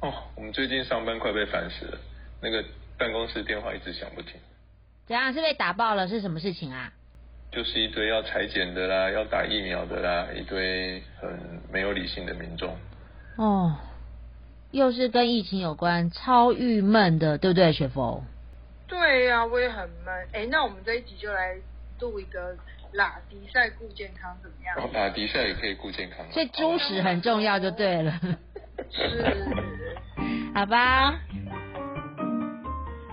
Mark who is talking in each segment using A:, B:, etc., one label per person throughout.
A: 哦，我们最近上班快被烦死了，那个办公室电话一直响不停，
B: 怎样是被打爆了？是什么事情啊？
A: 就是一堆要裁剪的啦，要打疫苗的啦，一堆很没有理性的民众。
B: 哦，又是跟疫情有关，超郁闷的，对不对，雪峰？
C: 对呀、我也很闷。哎，那我们这一集就来录一个拉迪赛顾健康怎么样？
A: 然后打迪赛也可以顾健康啊。
B: 所以猪食很重要，就对了。
C: 是，
B: 好吧，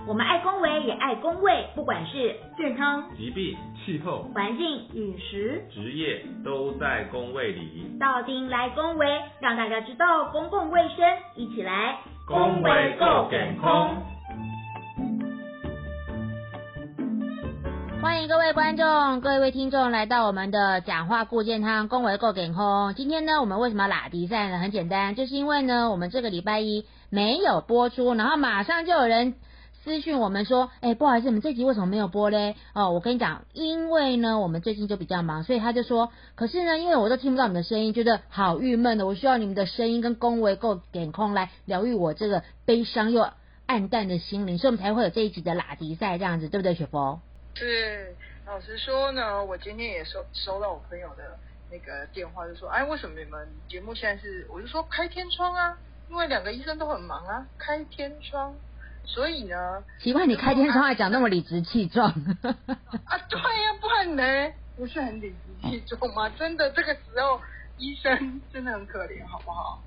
D: 我们爱公维也爱公卫，不管是健康、
E: 疾病、气候、
D: 环境、饮食，
E: 职业都在公卫里。
D: 到丁来公维，让大家知道公共卫生，一起来
E: 公维够健康。
B: 欢迎各位观众、各位听众来到我们的讲话顾健康，恭维够给空。今天呢，我们为什么要拉迪赛呢？很简单，就是因为呢，我们这个礼拜一没有播出，然后马上就有人私讯我们说，哎、不好意思，我们这集为什么没有播嘞？哦，我跟你讲，因为呢，我们最近就比较忙，所以他就说，可是呢，因为我都听不到你们的声音，觉得好郁闷的，我需要你们的声音跟恭维够给空来疗愈我这个悲伤又暗淡的心灵，所以我们才会有这一集的拉迪赛这样子，对不对，雪峰？
C: 是。老实说呢，我今天也收收到我朋友的那个电话，就说，哎，为什么你们节目现在是？我就说开天窗啊，因为两个医生都很忙啊，开天窗。所以呢，
B: 奇怪，你开天窗还讲那么理直气壮。
C: 啊，对呀、不然呢？不是很理直气壮吗？真的，这个时候医生真的很可怜，好不好？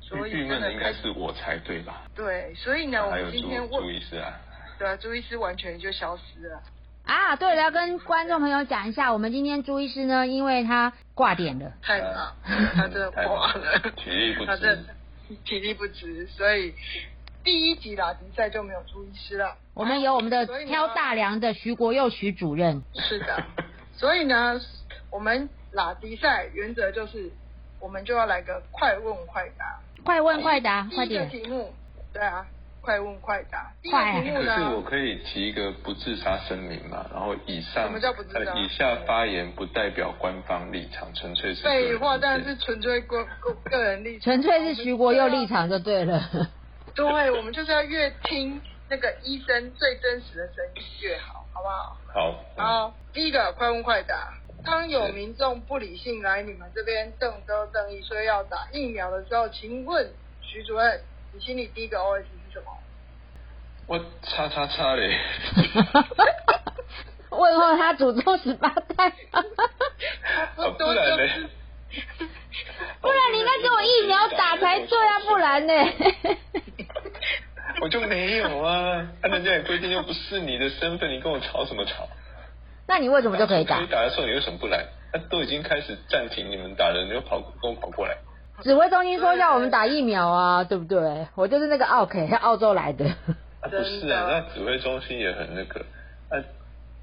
C: 所以
A: 郁闷的应该是我才对吧？
C: 对，所以呢，我们今天问
A: 朱，医师啊，
C: 对啊，朱医师完全就消失了。
B: 啊，对了，要跟观众朋友讲一下，我们今天朱医师呢，因为他挂点了，
C: 太忙，他真的挂了，
A: 体力不支
C: 他真体力不支，所以第一集拉迪赛就没有朱医师了。
B: 我们有我们的挑大梁的徐国佑徐主任。
C: 是的，所以呢，我们拉迪赛原则就是，我们就要来个快问快答。
B: 快问快答，
C: 第一个
B: 快点！
C: 题目，对啊，快问快答。第一个
B: 快
C: 题目
A: 可是我，可以提一个不自杀声明嘛？然后以上
C: 什么叫不自杀
A: 呃以下发言不代表官方立场，纯粹是
C: 废话，
A: 意见
C: 当然是纯粹个个个人立场，
B: 纯粹是徐国佑立场就对了。
C: 对，我们就是要越听那个医生最真实的声音越好，好不好？
A: 好。嗯
C: 好，第一个快问快答。当有民众不理性来你们这边瞪遮瞪义说要打疫苗的时候，请问徐主任，你心里第一个 OS 是什么？
A: 我叉叉叉嘞，
B: 问候他祖宗十八代，
A: 啊不然呢？
B: 不然你应该给我疫苗打才对啊，不然呢？
A: 我就没有啊，那人家也规定又不是你的身份，你跟我吵什么吵？
B: 那你为什么就可以打
A: 可以？打的时候你为什么不来？那都已经开始暂停你们打了，你又跑跟我跑过来？
B: 指挥中心说要我们打疫苗啊，对不对？我就是那个澳 K，澳洲来的。
A: 啊，不是啊，那指挥中心也很那个，那、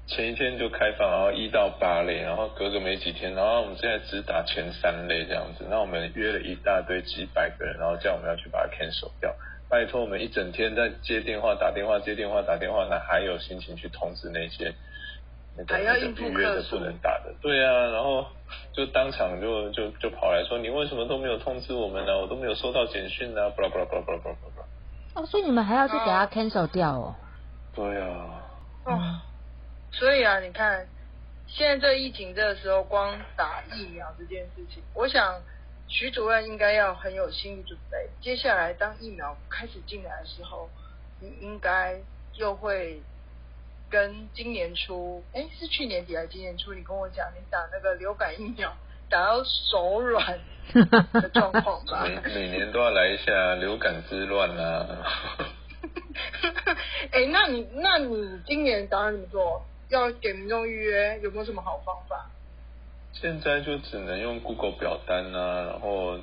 A: 前一天就开放，然后一到八类，然后隔个没几天，然后我们现在只打前三类这样子，那我们约了一大堆几百个人，然后叫我们要去把它 cancel 掉。拜托我们一整天在接电话、打电话、接电话、打电话，那还有心情去通知那些那个那个
C: 还要
A: 预约的不能打的？对啊，然后就当场就就就跑来说，你为什么都没有通知我们呢、我都没有收到简讯啊，巴拉巴拉巴拉巴拉巴拉巴拉。
B: 哦，所以你们还要去给他 cancel 掉哦。
A: 对啊。
C: 哦，所以啊，你看，现在这疫情这个时候，光打疫苗这件事情，我想徐主任应该要很有心理准备。接下来当疫苗开始进来的时候，你应该又会跟今年初，哎，是去年底还是今年初？你跟我讲，你打那个流感疫苗打到手软的状况吧？
A: 每每年都要来一下流感之乱啊！
C: 哎、那你那你今年打算怎么做？要给民众预约，有没有什么好方法？
A: 现在就只能用 Google 表单啊，然后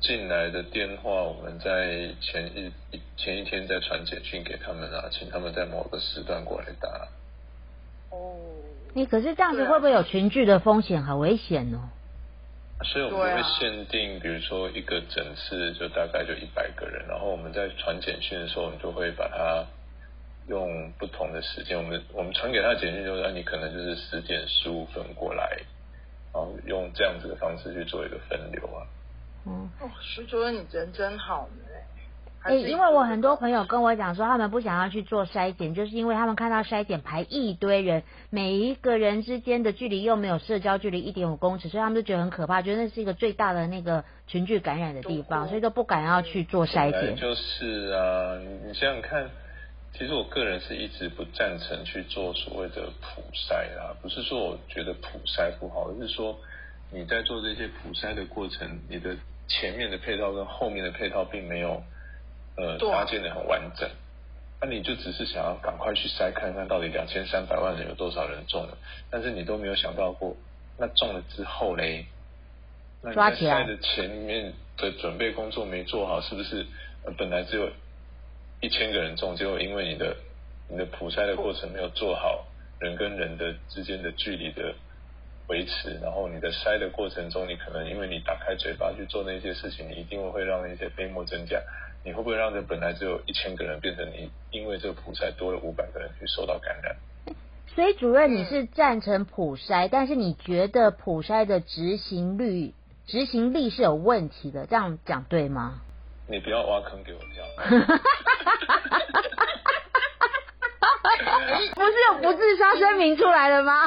A: 进来的电话，我们在前一一前一天再传简讯给他们啊，请他们在某个时段过来打。
C: 哦，
B: 你可是这样子会不会有群聚的风险？好危险哦。
A: 所以我们会限定，比如说一个诊次就大概就一百个人，然后我们在传简讯的时候，我们就会把它用不同的时间，我们我们传给他的简讯就是，啊你可能就是十点十五分过来，然后用这样子的方式去做一个分流啊。
B: 嗯，
C: 哦，徐主任，你人真好呢。
B: 哎、因为我很多朋友跟我讲说，他们不想要去做筛检，就是因为他们看到筛检排一堆人，每一个人之间的距离又没有社交距离一点五公尺，所以他们就觉得很可怕，觉得那是一个最大的那个群聚感染的地方，所以都不敢要去做筛检。
A: 就是啊，你你想想看，其实我个人是一直不赞成去做所谓的普筛啦，不是说我觉得普筛不好，而是说你在做这些普筛的过程，你的前面的配套跟后面的配套并没有呃搭建的很完整。那、你就只是想要赶快去筛看看到底两千三百万人有多少人中了，但是你都没有想到过，那中了之后嘞，那筛的前面的准备工作没做好，是不是？呃，本来只有一千个人中，结果因为你的你的普筛的过程没有做好，人跟人的之间的距离的维持，然后你的筛的过程中，你可能因为你打开嘴巴去做那些事情，你一定会让那些飞沫增加。你会不会让这本来只有一千个人变成你因为这个普筛多了五百个人去受到感染？
B: 所以主任你是赞成普筛，但是你觉得普筛的执行率、执行力是有问题的，这样讲对吗？
A: 你不要挖坑给我跳。
B: 不是有不自杀声明出来了吗？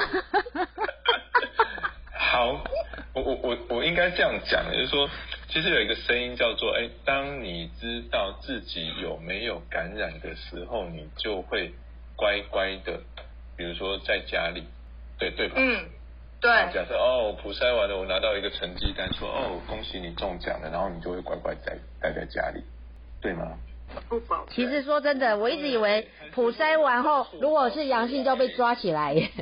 A: 好，我我我我应该这样讲，就是说，其实有一个声音叫做，哎，当你知道自己有没有感染的时候，你就会乖乖的，比如说在家里，对对吧？
C: 嗯，对，
A: 啊假设哦，普筛完了，我拿到一个成绩单，说哦，恭喜你中奖了，然后你就会乖乖待待在家里，对吗？
C: 不保
B: 其实说真的，我一直以为普筛完后，如果是阳性就要被抓起来耶。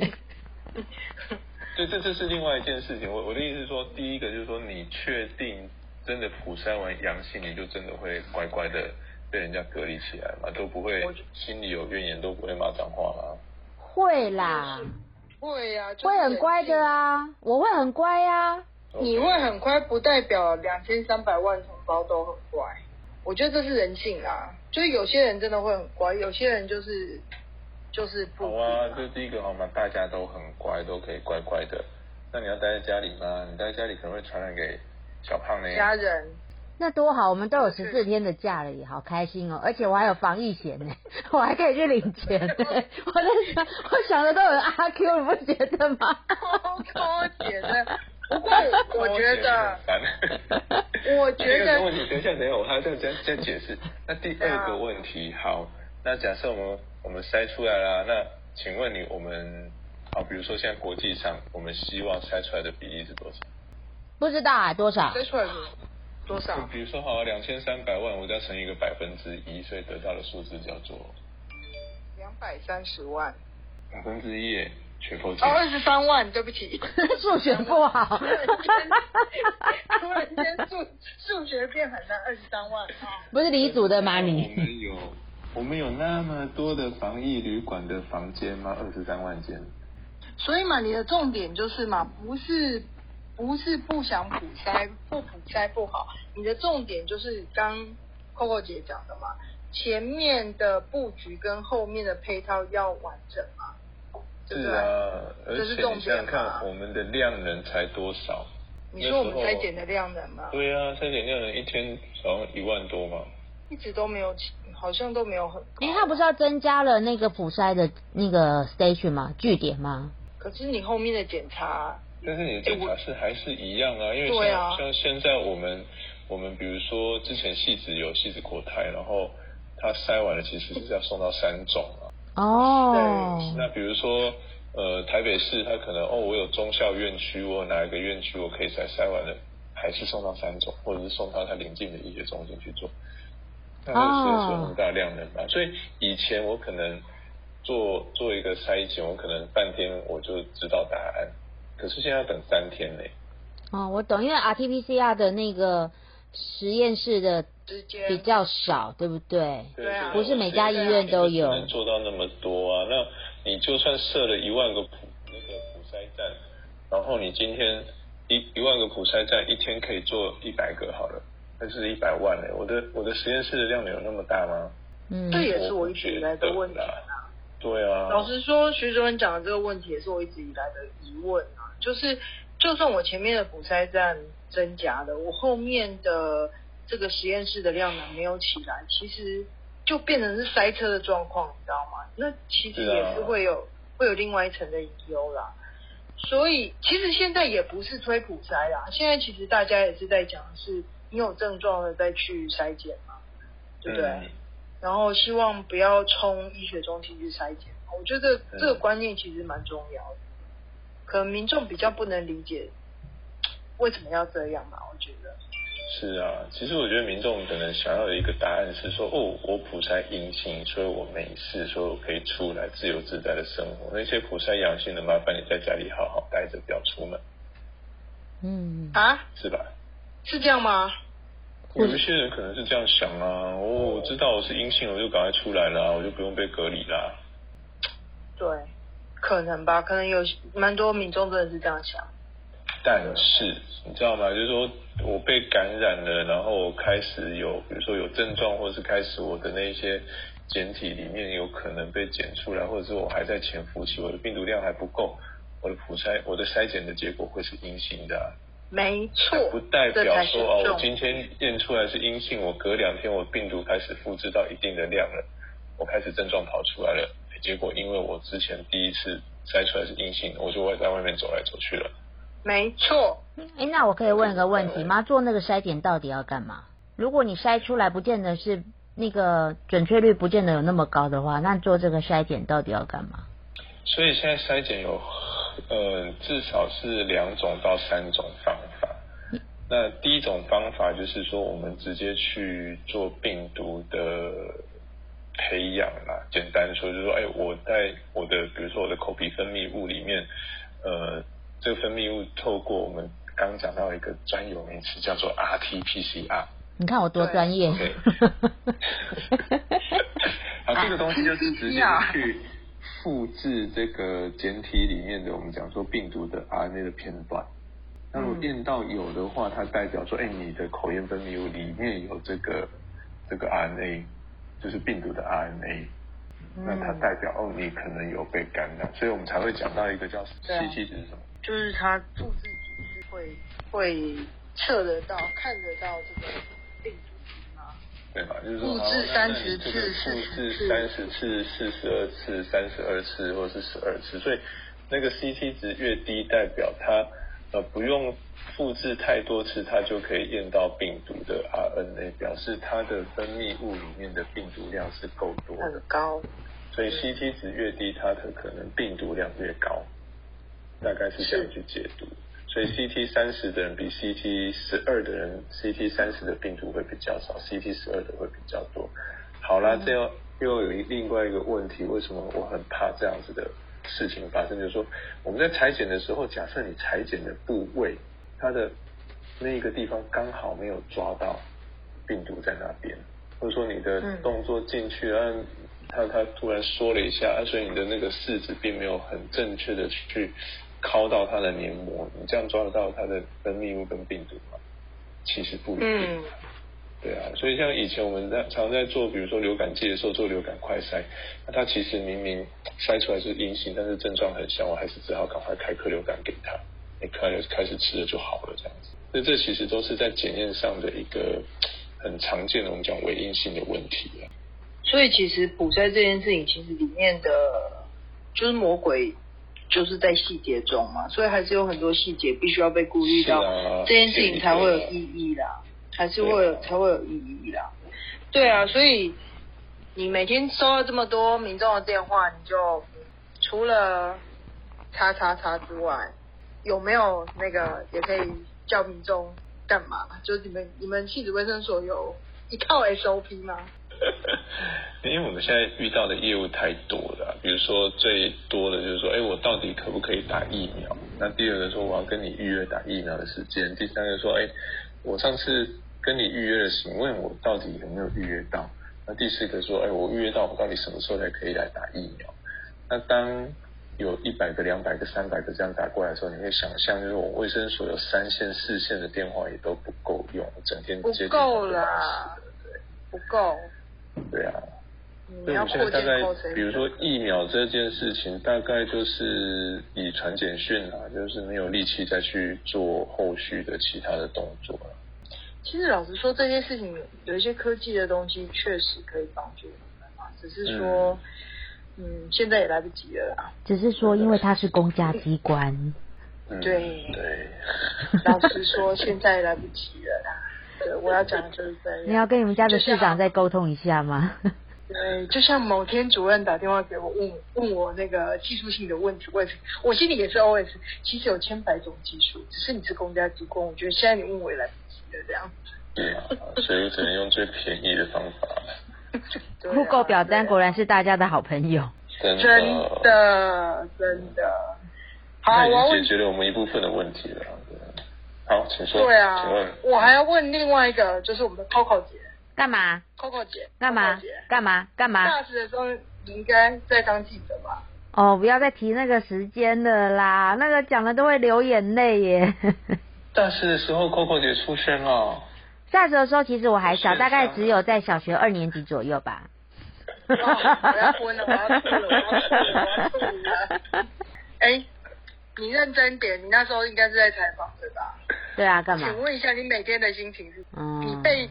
A: 对，这这是另外一件事情。我我的意思是说，第一个就是说，你确定真的普筛完阳性，你就真的会乖乖的被人家隔离起来吗，都不会心里有怨言，都不会骂脏话啦。
B: 会啦，
C: 会呀、就是
B: 会很乖的啊，我会很乖啊。
C: 你会很乖，不代表两千三百万同胞都很乖。我觉得这是人性啦，就是有些人真的会很乖，有些人就是就是不。
A: 好啊，这第一个好嘛，大家都很乖，都可以乖乖的。那你要待在家里吗？你待在家里可能会传染给小胖呢。
C: 家人，
B: 那多好，我们都有十四天的假了，也好开心哦！而且我还有防疫险呢，我还可以去领钱呢。我在想，我想的都很阿 Q，你不觉得吗？
C: 超姐的。不过我觉得，我觉得
A: 个问题，等一下，等一下，我还要再再再解释。那第二个问题，好，那假设我们我们筛出来了，那请问你，我们好，比如说现在国际上，我们希望筛出来的比例是多少？
B: 不知道啊，多少？
C: 筛出来是多少？
A: 比如说好，两千三百万，我再乘以一个百分之一，所以得到的数字叫做
C: 两百三十万。
A: 百分之一耶，全破解
C: 哦，。二十三万，对不起。
B: 数学不好
C: 突。然间，突然间数数学变很难，二十三万啊！
B: 不是李组的吗？
A: 你我
B: 你
A: 们有我们有那么多的防疫旅馆的房间吗？二十三万间。
C: 所以嘛，你的重点就是嘛，不是不是不想普筛，不普筛不好，你的重点就是刚 Coco 姐讲的嘛，前面的布局跟后面的配套要完整嘛？
A: 是啊，而
C: 这是重
A: 且你想想看，我们的量能才多少？
C: 你说我们
A: 那时候
C: 筛检的量能吗，
A: 对啊，筛检量能一天好像一万多嘛。
C: 一直都没有，好像都没有很高。
B: 因为他不是要增加了那个普筛的那个 station 吗？据点吗？
C: 可是你后面的检查，
A: 但是你的检查是还是一样啊，因为像像现在我们我们比如说之前戏子有戏子国台，然后他筛完了其实是要送到三种啊。
B: 哦，
A: 那比如说呃台北市他可能哦我有中校院区，我有哪一个院区我可以筛筛完了，还是送到三种，或者是送到他邻近的医学中心去做。那会是有那么大量能吧？所以以前我可能做做一个筛检，我可能半天我就知道答案，可是现在要等三天呢。
B: 哦，我懂，因为 RT-PCR 的那个实验室的比较少，对不对？
C: 对啊
B: 不是每家医院都有
A: 不能做到那么多啊。那你就算设了一万个普那个普筛站，然后你今天一一万个普筛站一天可以做一百个好了，那是一百万呢。我的我的实验室的量能有那么大吗？
B: 嗯，
C: 这也是我一直以来的问题
A: 啊。对啊，
C: 老实说，徐主任讲的这个问题也是我一直以来的疑问啊，就是就算我前面的补筛站增加了，我后面的这个实验室的量能没有起来，其实就变成是塞车的状况，你知道吗？那其实也是会有会有另外一层的隐忧啦。所以其实现在也不是推普筛啦，现在其实大家也是在讲是你有症状了再去筛检嘛，对不对？然后希望不要冲医学中心去筛检，我觉得这个观念其实蛮重要的。可能民众比较不能理解为什么要这样嘛，我觉得。
A: 是啊，其实我觉得民众可能想要的一个答案是说，哦，我普筛阴性，所以我没事，所以我可以出来自由自在的生活。那些普筛阳性的，麻烦你在家里好好待着，不要出门。
B: 嗯。
C: 啊？
A: 是吧？
C: 是这样吗？
A: 有一些人可能是这样想啊，哦，我知道我是阴性，我就赶快出来了，我就不用被隔离啦。
C: 对，可能吧，可能有蛮多民众真的是这样想。
A: 但是你知道吗？就是说我被感染了，然后我开始有，比如说有症状，或者是开始我的那些检体里面有可能被检出来，或者是我还在潜伏期，我的病毒量还不够，我的普筛我的筛检的结果会是阴性的。
C: 没错。
A: 不代表说哦，我今天验出来是阴性，我隔两天我病毒开始复制到一定的量了，我开始症状跑出来了，结果因为我之前第一次筛出来是阴性，我就会在外面走来走去了。
C: 没错，
B: 哎，那我可以问一个问题吗？做那个筛检到底要干嘛？如果你筛出来不见得是那个准确率不见得有那么高的话，那做这个筛检到底要干嘛？
A: 所以现在筛检有呃至少是两种到三种方法。那第一种方法就是说，我们直接去做病毒的培养啦。简单说就是说，哎，我在我的比如说我的口鼻分泌物里面，呃。这个分泌物透过我们刚讲到一个专有名词叫做 RT-PCR。
B: 你看我多专业。
A: 对。好，这个东西就是直接去复制这个简体里面的我们讲说病毒的 RNA 的片段。那如果验到有的话，它代表说，哎，你的口咽分泌物里面有这个这个 RNA，就是病毒的 RNA。那它代表哦，你可能有被感染，所以我们才会讲到一个叫 CT 值是什么？
C: 就是它复制组是会会测得到、看得到这个病毒吗？
A: 对吧？就是说，
C: 复制三十次、
A: 复制三十次、四十二次、三十二次，或者是十二次，所以那个 CT 值越低，代表它呃不用复制太多次，它就可以验到病毒的 RNA，表示它的分泌物里面的病毒量是够多的，
C: 很高。
A: 所以 CT 值越低，它的可能病毒量越高。大概是这样去解读，所以 CT 三十的人比 CT 十二的人，CT 三十的病毒会比较少，CT 十二的会比较多。好啦，这样又有一另外一个问题，为什么我很怕这样子的事情发生？就是说我们在裁剪的时候，假设你裁剪的部位，它的那个地方刚好没有抓到病毒在那边，或者说你的动作进去，然后他他突然缩了一下，所以你的那个试纸并没有很正确的去。敲到它的黏膜，你这样抓得到它的分泌物跟病毒吗？其实不一定。对啊，所以像以前我们在常在做，比如说流感季的时候做流感快筛，那它其实明明筛出来是阴性，但是症状很像，我还是只好赶快开颗流感给他，你开了开始吃了就好了这样子。那这其实都是在检验上的一个很常见的我们讲伪阴性的问题啊。
C: 所以其实补筛这件事情，其实里面的就是魔鬼。就是在细节中嘛，所以还是有很多细节必须要被顾虑到，这件事情才会有意义啦，还是会有才会有意义啦。对啊，所以你每天收到这么多民众的电话，你就除了叉叉叉之外，有没有那个也可以叫民众干嘛？就是你们你们气质卫生所有一套 SOP 吗？
A: 因为我们现在遇到的业务太多了，比如说最多的就是说，哎，我到底可不可以打疫苗？那第二个说，我要跟你预约打疫苗的时间。第三个说，哎，我上次跟你预约了，请问我到底有没有预约到？那第四个说，哎，我预约到，我到底什么时候才可以来打疫苗？那当有一百个、两百个、三百个这样打过来的时候，你会想象，就是我卫生所有三线、四线的电话也都不够用，整天接
C: 不够啦，对，不够。
A: 对啊，所以我们现在大概，比如说疫苗这件事情，大概就是以传简讯啊，就是没有力气再去做后续的其他的动作了。
C: 其实老实说，这些事情有一些科技的东西确实可以帮助我们嘛，只是说，嗯，现在也来不及了啦。
B: 只是说，因为它是公家机关。
A: 嗯
C: 对
A: 对，
C: 老实说，现在来不及了啦。对，我要讲的就是这样。
B: 你要跟你们家的市长再沟通一下吗？
C: 对，就像某天主任打电话给我，问问我那个技术性的问题，我也是，我心里也是 OS，其实有千百种技术，只是你是公家机关，我觉得现在你问我也来不及了，这样。
A: 对啊，所以我只能用最便宜的方法了。
C: 对啊
B: Google 表单果然是大家的好朋友。
A: 真的，
C: 真的真的。好，
A: 那已
C: 我
A: 解决了我们一部分的问题了。对好，请说。
C: 对啊
A: 请问，，
C: 我还要问另外一个，就是我们的 Coco 姐
B: 干嘛
C: ？，Coco 姐
B: 干嘛？干嘛？干嘛？
C: 大四的时候你应该在当记者吧？
B: 哦，不要再提那个时间了啦，那个讲了都会流眼泪耶。
A: 大四的时候，Coco 姐出生了。
B: 下时的时候，其实我还小，大概只有在小学二年级左右吧。
C: 哦我要昏了，我要吐了，我要吐了，我要吐了。哎，你认真点，你那时候应该是在采访对吧？
B: 对啊，干嘛？
C: 请问一下，你每天的心情是？
B: 嗯
C: 你被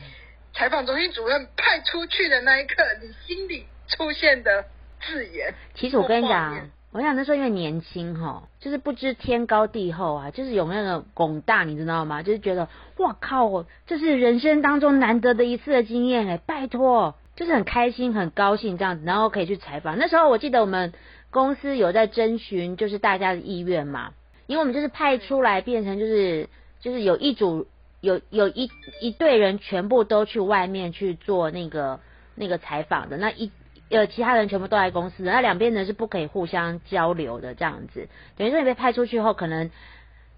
C: 采访中心主任派出去的那一刻，你心里出现的字眼。
B: 其实我跟你讲
C: 面，
B: 我想那时候因为年轻哈，就是不知天高地厚啊，就是有那个拱大，你知道吗？就是觉得哇靠，这是人生当中难得的一次的经验哎，拜托，就是很开心很高兴这样子，然后可以去采访。那时候我记得我们公司有在征询，就是大家的意愿嘛，因为我们就是派出来变成就是就是有一组有有一一队人全部都去外面去做那个那个采访的，那一呃其他人全部都在公司，那两边呢是不可以互相交流的这样子，等于说你被派出去后，可能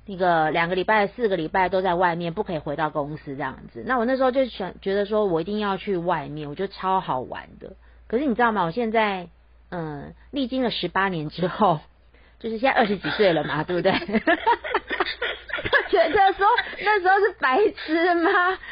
B: 那个两个礼拜、四个礼拜都在外面，不可以回到公司这样子。那我那时候就想觉得说我一定要去外面，我觉得超好玩的。可是你知道吗？我现在嗯历经了十八年之后，就是现在二十几岁了嘛，对不对？觉得说那时候是白痴吗？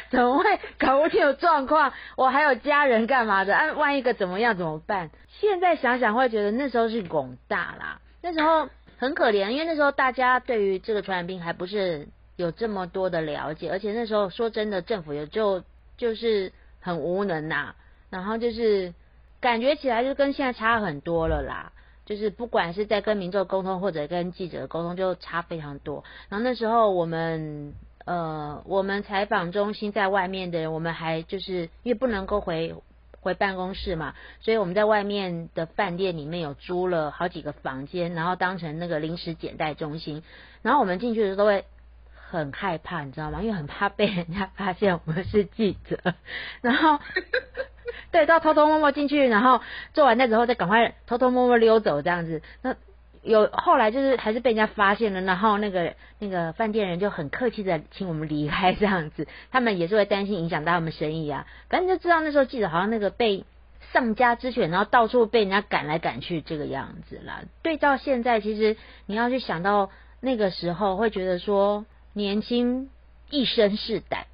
B: 怎么会搞不清楚状况？我还有家人干嘛的？啊，万一个怎么样怎么办？现在想想会觉得那时候是拱大啦，那时候很可怜，因为那时候大家对于这个传染病还不是有这么多的了解，而且那时候说真的，政府也就就是很无能呐、然后就是感觉起来就跟现在差很多了啦。就是不管是在跟民众沟通或者跟记者沟通，就差非常多。然后那时候我们呃，我们采访中心在外面的人，我们还就是因为不能够回回办公室嘛，所以我们在外面的饭店里面有租了好几个房间，然后当成那个临时检代中心。然后我们进去的时候都会很害怕，你知道吗？因为很怕被人家发现我们是记者，然后。对，都要偷偷摸摸进去，然后做完那之后再赶快偷偷摸摸溜走这样子。那有后来就是还是被人家发现了，然后那个那个饭店人就很客气的请我们离开这样子。他们也是会担心影响到他们生意啊。反正就知道那时候记者好像那个被丧家之犬，然后到处被人家赶来赶去这个样子啦。对到现在，其实你要去想到那个时候，会觉得说年轻一身是胆。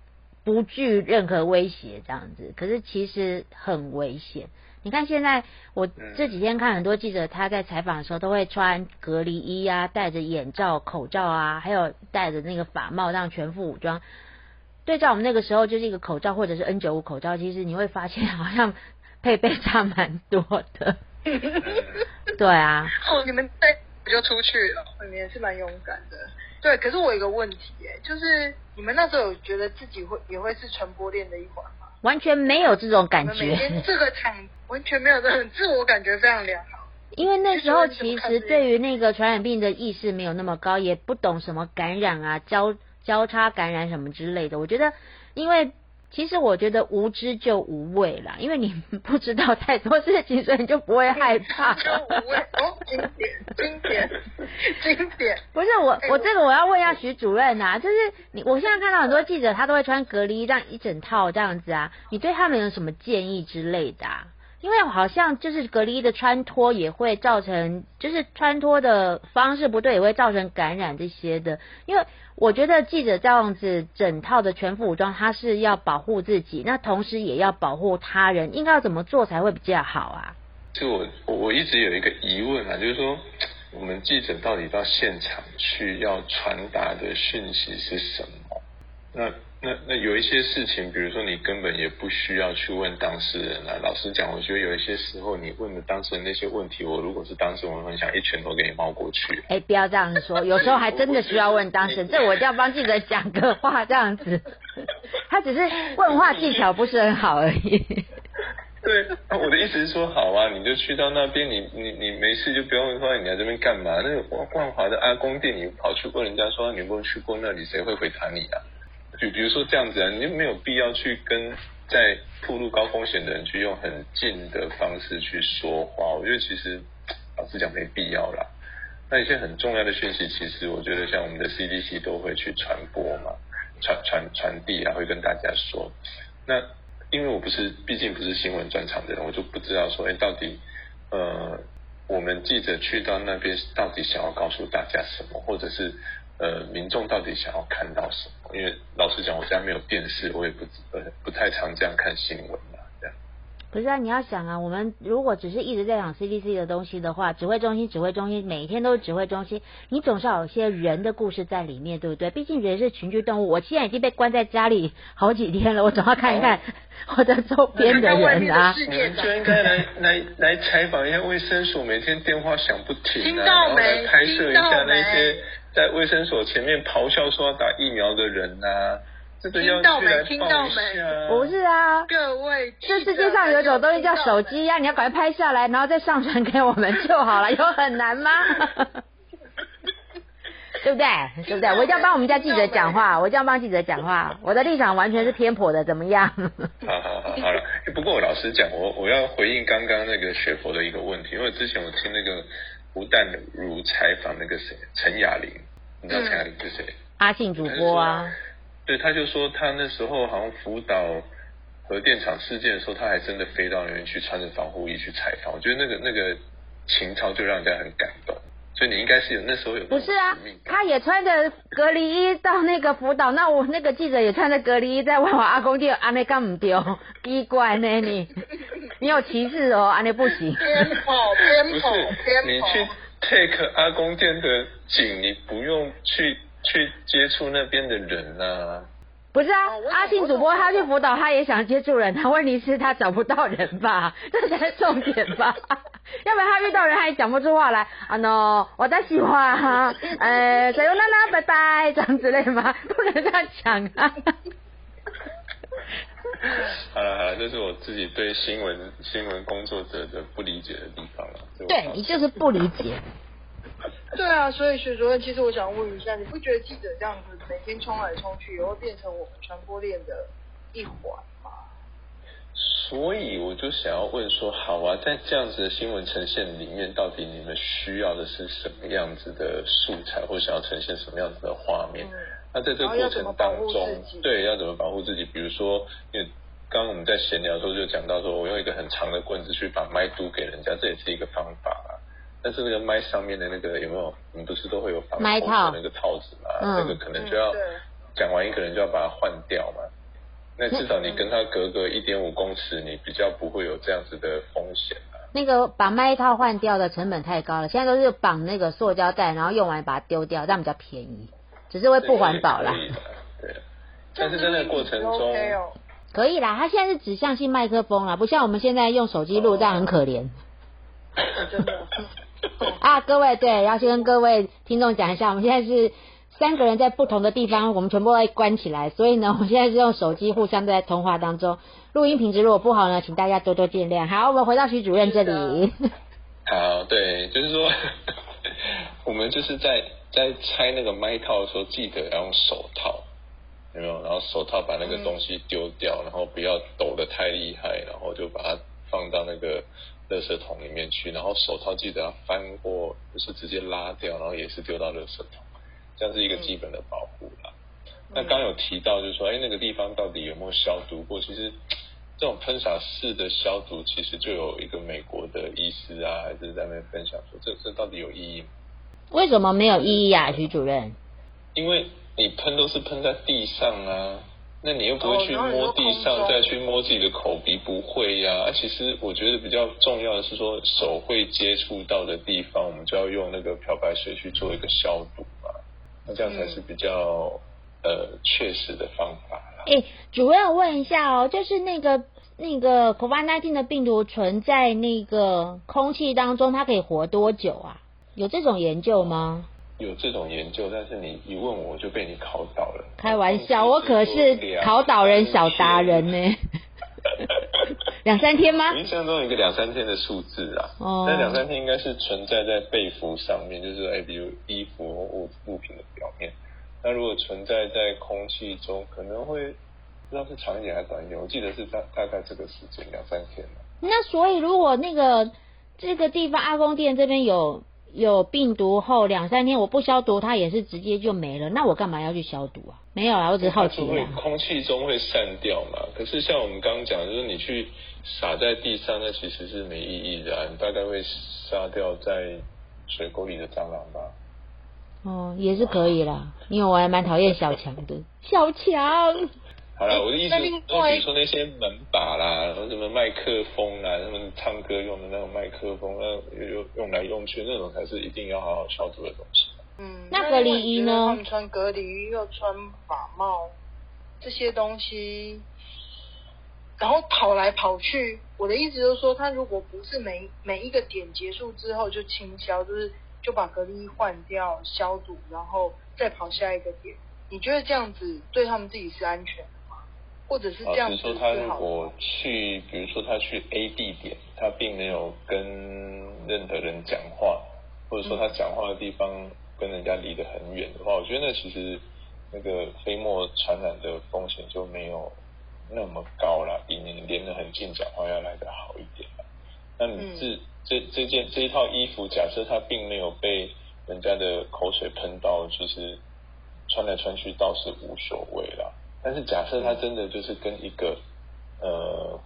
B: 不惧任何威胁这样子，可是其实很危险。你看现在，我这几天看很多记者，他在采访的时候都会穿隔离衣啊，戴着眼罩、口罩啊，还有戴着那个法帽，让全副武装。对照我们那个时候，就是一个口罩或者是 N 九五口罩，其实你会发现好像配备差蛮多的。对啊，
C: 哦，你们带我就出去了，你们也是蛮勇敢的。对，可是我有一个问题，哎，就是你们那时候有觉得自己会也会是传播链的一环吗？
B: 完全没有这种感觉。
C: 这个场完全没有这种自我感觉非常良好。
B: 因为那时候其实对于那个传染病的意识没有那么高，也不懂什么感染啊、交交叉感染什么之类的。我觉得，因为其实我觉得无知就无畏啦，因为你 不知道太多事情，所以你就不会害怕。
C: 就无畏哦，经典，经典，经典。
B: 不是我
C: 哎，
B: 我这个我要问一下徐主任啊，就是你，我现在看到很多记者他都会穿隔离衣这样一整套这样子啊，你对他们有什么建议之类的啊？因为好像就是隔离衣的穿脱也会造成，就是穿脱的方式不对也会造成感染这些的。因为我觉得记者这样子整套的全副武装，他是要保护自己，那同时也要保护他人，应该要怎么做才会比较好啊？
A: 就我我一直有一个疑问啊，就是说我们记者到底到现场去要传达的讯息是什么？那那那有一些事情，比如说你根本也不需要去问当事人啊。老实讲，我觉得有一些时候你问的当事人那些问题，我如果是当事人，我很想一拳头给你猫过去。
B: 哎，不要这样子说，有时候还真的需要问当事人。这我一定要帮记者讲个话，这样子，他只是问话技巧不是很好而已。
A: 对，我的意思是说，好啊，你就去到那边，你你你没事就不用说你来这边干嘛？那个万华的阿公店，你跑去问人家说你有没有去过那里，谁会回答你啊？比比如说这样子啊，你就没有必要去跟在铺路高风险的人去用很近的方式去说话。我觉得其实老实讲没必要啦。那一些很重要的讯息，其实我觉得像我们的 CDC 都会去传播嘛，传传传递啊，会跟大家说。那因为我不是，毕竟不是新闻专场的人，我就不知道说，哎，到底呃，我们记者去到那边到底想要告诉大家什么，或者是。呃，民众到底想要看到什么？因为老实讲，我家没有电视，我也不呃不太常这样看新闻嘛，这样。
B: 不是啊，你要想啊，我们如果只是一直在讲 CDC 的东西的话，指挥中心、指挥中心，每一天都是指挥中心，你总是要有一些人的故事在里面，对不对？毕竟人是群居动物。我现在已经被关在家里好几天了，我总要看一看我的周边的人啊。
A: 你们就应该来来来采访一下卫生署，每天电话响不停
C: 啊，然后
A: 来拍摄一下那些。在卫生所前面咆哮说要打疫苗的人呐，这个要
C: 去来报一
B: 下。不是啊，
C: 各位，
B: 这世界上有一种东西叫手机呀，你要赶快拍下来，然后再上传给我们就好了，有很难吗？对不对？对不对？我一定要帮我们家记者讲话，我一定要帮记者讲话，我的立场完全是偏颇的，怎么样？
A: 好好好，好了。不过我老实讲，我我要回应刚刚那个学佛的一个问题，因为之前我听那个。吴淡如采访那个谁陈雅玲，你知道陈雅玲是谁？
B: 阿信主播啊。
A: 对，他就说他那时候好像辅导核电厂事件的时候，他还真的飞到那边去，穿着防护衣去采访。我觉得那个那个情操就让人家很感动。所以你应该是有那时候有
B: 不是啊？他也穿着隔离衣到那个辅导，那我那个记者也穿着隔离衣在问我阿公店，阿内干唔丢，奇怪呢你，你有歧视哦，阿内不行。
C: 偏跑偏跑偏
A: 你去 take 阿公店的景，你不用去去接触那边的人呐。
B: 不是啊，阿信主播他去辅导，他也想接触人，他问题是他找不到人吧，这才是重点吧。要不然他遇到人他也讲不出话来啊喏，我在喜欢哈，呃，加油娜娜，拜拜，这样之类吗？不能这样讲啊。
A: 好了好了，这是我自己对新闻新闻工作者的不理解的地方了。
B: 对你就是不理解。
C: 对啊，所以徐主任，其实我想问一下，你不觉得记者这样子每天冲来冲去，也会变成我们传播链的一环吗？
A: 所以我就想要问说，好啊，在这样子的新闻呈现里面，到底你们需要的是什么样子的素材，或想要呈现什么样子的画面？那在这个过程当中，对，要怎么保护自己？比如说，因为刚刚我们在闲聊的时候就讲到说，我用一个很长的棍子去把麦嘟给人家，这也是一个方法啊。但是那个麦上面的那个有没有？你不是都会有防
B: 麦套
A: 那个套子嘛？那个可能就要讲完一个人就要把它换掉嘛。那至少你跟他隔个一点五公尺，你比较不会有这样子的风险啊。
B: 那个把麦套换掉的成本太高了，现在都是绑那个塑胶袋，然后用完把它丢掉，这样比较便宜，只是会不环保啦。
A: 对，但是在那个过程中
B: 可以啦。它现在是指向性麦克风啦，不像我们现在用手机录，这样很可怜。
C: 真的。
B: 啊，各位，对，要先跟各位听众讲一下，我们现在是三个人在不同的地方，我们全部会关起来，所以呢，我们现在是用手机互相在通话当中，录音品质如果不好呢，请大家多多见谅。好，我们回到徐主任这里。
A: 好，对，就是说，我们就是在在拆那个麦套的时候，记得要用手套，有没有？然后手套把那个东西丢掉，然后不要抖得太厉害，然后就把它放到那个。垃圾桶里面去，然后手套记得要翻过，就是直接拉掉，然后也是丢到垃圾桶，这样是一个基本的保护啦。那刚有提到，就是说，哎，那个地方到底有没有消毒过？其实这种喷洒式的消毒，其实就有一个美国的医师啊，还是在那边分享说，这这到底有意义吗？
B: 为什么没有意义啊，徐主任？
A: 因为你喷都是喷在地上啊。那你又不会去摸地上，再去摸自己的口鼻，不会呀。其实我觉得比较重要的是说，手会接触到的地方，我们就要用那个漂白水去做一个消毒嘛。那这样才是比较呃确实的方法啦。
B: 哎，主任问一下哦，就是那个那个 COVID-19 的病毒存在那个空气当中，它可以活多久啊？有这种研究吗？
A: 有这种研究，但是你一问我就被你考倒了。
B: 开玩笑，我可是考倒人小达人呢。两三天吗？
A: 印象中有一个两三天的数字啊。哦。那两三天应该是存在在被服上面，就是哎，比如衣服或物物品的表面。那如果存在在空气中，可能会不知道是长一点还是短一点。我记得是大大概这个时间两三天
B: 那所以如果那个这个地方阿公店这边有。有病毒后两三天我不消毒，它也是直接就没了。那我干嘛要去消毒啊？没有啊，我只是好奇
A: 啊。空气中会散掉嘛？可是像我们刚刚讲，就是你去撒在地上，那其实是没意义的。你大概会杀掉在水沟里的蟑螂吧？
B: 哦，也是可以啦。因为我还蛮讨厌小强的，小强。
A: 好了，我的意思，就比如说那些门把啦，然后什么麦克风啦，他们唱歌用的那种麦克风，那用用来用去那种才是一定要好好消毒的东西。
C: 嗯，
B: 那隔离衣呢？
C: 他们穿隔离衣又穿法帽这些东西，然后跑来跑去。我的意思就是说，他如果不是每每一个点结束之后就清消，就是就把隔离衣换掉、消毒，然后再跑下一个点，你觉得这样子对他们自己是安全？或者是这样，
A: 比如说他如果去，比如说他去 A 地点，他并没有跟任何人讲话，或者说他讲话的地方跟人家离得很远的话，我觉得那其实那个飞沫传染的风险就没有那么高了，比你连得很近讲话要来得好一点了。那你这这这件这一套衣服，假设它并没有被人家的口水喷到，就是穿来穿去倒是无所谓了。但是假设他真的就是跟一个呃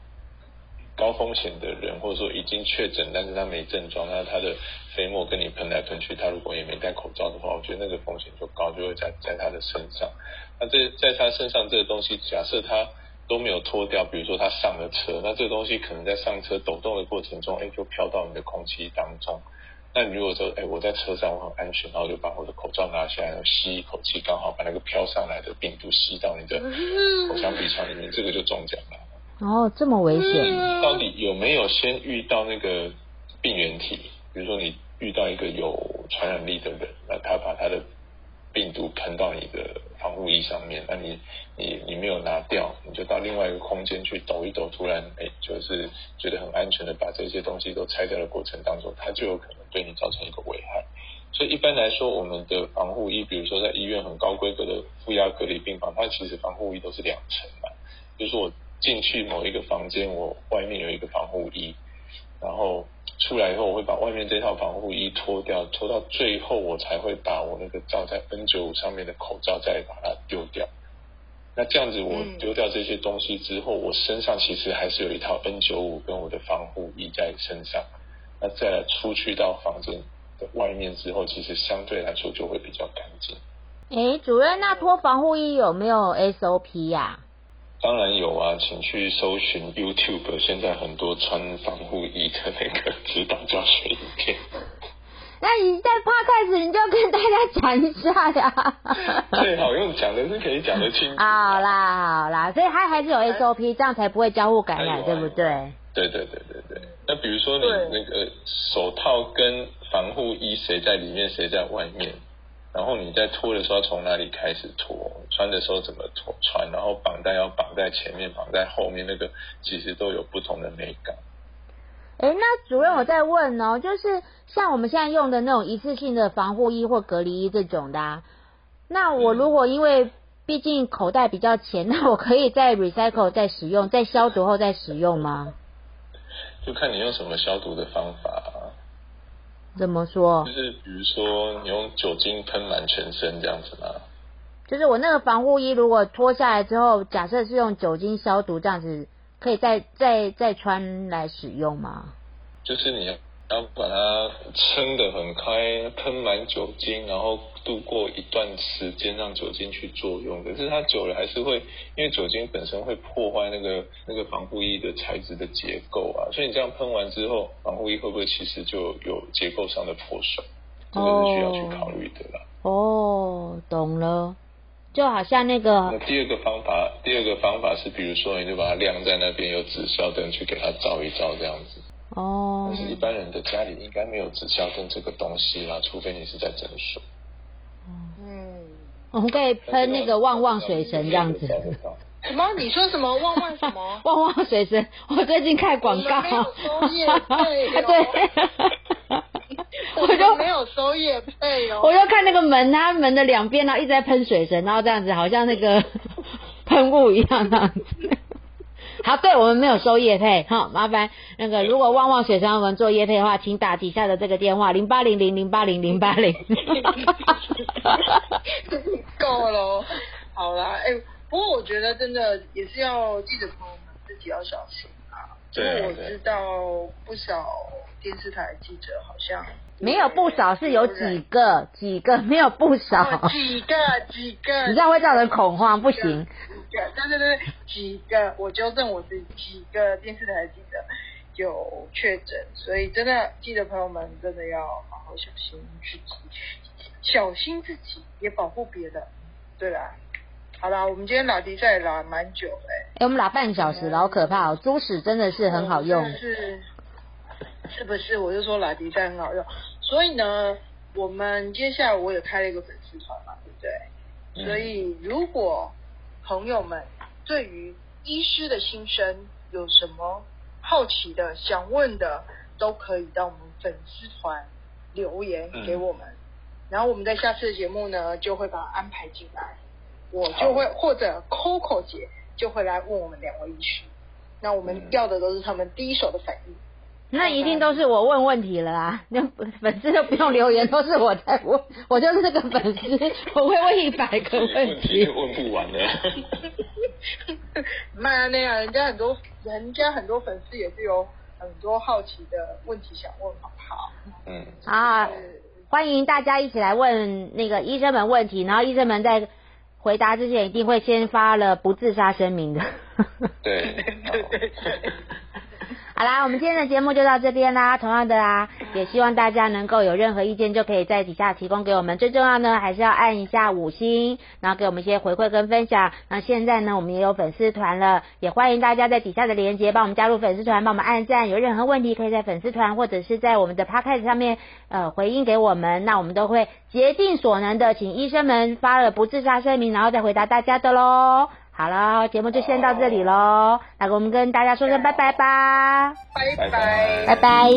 A: 高风险的人，或者说已经确诊，但是他没症状，那他的飞沫跟你喷来喷去，他如果也没戴口罩的话，我觉得那个风险就高，就会在在他的身上。那这在他身上这个东西，假设他都没有脱掉，比如说他上了车，那这个东西可能在上车抖动的过程中，哎，就飘到你的空气当中。那你如果说，哎，我在车上我很安全，然后就把我的口罩拿下来，吸一口气，刚好把那个飘上来的病毒吸到你的口腔鼻腔里面，这个就中奖了。
B: 哦，这么危险？
A: 到底有没有先遇到那个病原体？比如说你遇到一个有传染力的人，那他把他的。病毒喷到你的防护衣上面，那你你你没有拿掉，你就到另外一个空间去抖一抖，突然哎，就是觉得很安全的把这些东西都拆掉的过程当中，它就有可能对你造成一个危害。所以一般来说，我们的防护衣，比如说在医院很高规格的负压隔离病房，它其实防护衣都是两层嘛，就是我进去某一个房间，我外面有一个防护衣，然后。出来以后，我会把外面这套防护衣脱掉，脱到最后，我才会把我那个罩在 N95 上面的口罩再把它丢掉。那这样子，我丢掉这些东西之后，我身上其实还是有一套 N95 跟我的防护衣在身上。那再来出去到房间的外面之后，其实相对来说就会比较干净。
B: 哎，主任，那脱防护衣有没有 SOP 呀？
A: 当然有啊，请去搜寻 YouTube，现在很多穿防护衣的那个指导教学影片。
B: 那你在趴开始，你就跟大家讲一下呀。
A: 最好用讲的是可以讲得清楚。
B: 好啦好啦，所以它还是有 SOP，这样才不会交互感染，对不对？
A: 对对对对对。那比如说你那个手套跟防护衣，谁在里面，谁在外面？然后你在脱的时候从哪里开始脱？穿的时候怎么脱穿？然后绑带要绑在前面，绑在后面，那个其实都有不同的美感。
B: 哎，那主任我在问哦，就是像我们现在用的那种一次性的防护衣或隔离衣这种的，那我如果因为毕竟口袋比较浅，那我可以再 recycle 再使用，再消毒后再使用吗？
A: 就看你用什么消毒的方法。
B: 怎么说？
A: 就是比如说，你用酒精喷满全身这样子吗？
B: 就是我那个防护衣，如果脱下来之后，假设是用酒精消毒这样子，可以再再再穿来使用吗？
A: 就是你要。要把它撑得很开，喷满酒精，然后度过一段时间，让酒精去作用。可是它久了还是会，因为酒精本身会破坏那个那个防护衣的材质的结构啊。所以你这样喷完之后，防护衣会不会其实就有结构上的破损？这个是需要去考虑的啦。
B: 哦，懂了。就好像那个
A: 那第二个方法，第二个方法是，比如说你就把它晾在那边，有纸消灯去给它照一照，这样子。
B: 哦
A: 但，是一般人的家里应该没有纸消灯这个东西啦，除非你是在诊所。
C: 嗯，
B: 我们可以喷那个旺旺水神这样子。
C: 什么？你说什么？旺旺什么？
B: 旺旺水神，我最近看广告。
C: 没有收业配哦
B: 对，
C: 我
B: 我就
C: 没有收业费哦。
B: 我就看那个门，它门的两边，然后一直在喷水神，然后这样子好像那个喷雾一样这样子。好，对我们没有收业配，哈，麻烦那个如果旺旺水神要我们做业配的话，请打底下的这个电话零八零零零八零零八零。
C: 够了哦，好啦，哎、不过我觉得真的也是要记者朋友们自己要小心啊，因
A: 对啊
C: 为我知道不少电视台记者好像
B: 没有不少，是有几个，几个没有不少。
C: 哦，几个几个，
B: 你这样会造成恐慌，不行。
C: 对对对，几个，我纠正我自己，几个电视台记者有确诊，所以真的记者朋友们真的要好好小心自己，小心自己，也保护别人。对啦，好啦，我们今天拉迪赛也拉蛮久哎、
B: 哎、我们拉半小时老，可怕哦！猪屎真的是很好用。
C: 是是不是？我就说拉迪赛很好用，所以呢，我们接下来我也开了一个粉丝团嘛，对不对？
A: 嗯
C: 所以如果朋友们对于医师的心声有什么好奇的、想问的，都可以到我们粉丝团留言给我们，然后我们在下次的节目呢就会把它安排进来，我就会或者 Coco 姐就会来问我们两位医师，那我们要的都是他们第一手的反应。
B: 那一定都是我问问题了啦，那粉丝都不用留言，都是我在问，我就是这个粉丝，我会问一百个问
A: 问题。问不完了。
C: 那那样，人家很多人家很多粉丝也是有很多好奇的问题想问，好不好？
A: 嗯，
B: 啊，欢迎大家一起来问那个医生们问题，然后医生们在回答之前一定会先发了不自杀声明的。
A: 对，
C: 对 对 对。
B: 好啦，我们今天的节目就到这边啦。同样的啦，也希望大家能够有任何意见，就可以在底下提供给我们。最重要呢，还是要按一下五星，然后给我们一些回馈跟分享。那现在呢，我们也有粉丝团了，也欢迎大家在底下的链接帮我们加入粉丝团，帮我们按赞。有任何问题，可以在粉丝团或者是在我们的 podcast 上面呃回应给我们，那我们都会竭尽所能的，请医生们发了不自杀声明，然后再回答大家的喽。好了，节目就先到这里喽，那我们跟大家说声拜拜吧，
C: 拜
A: 拜
C: 拜。
B: 拜拜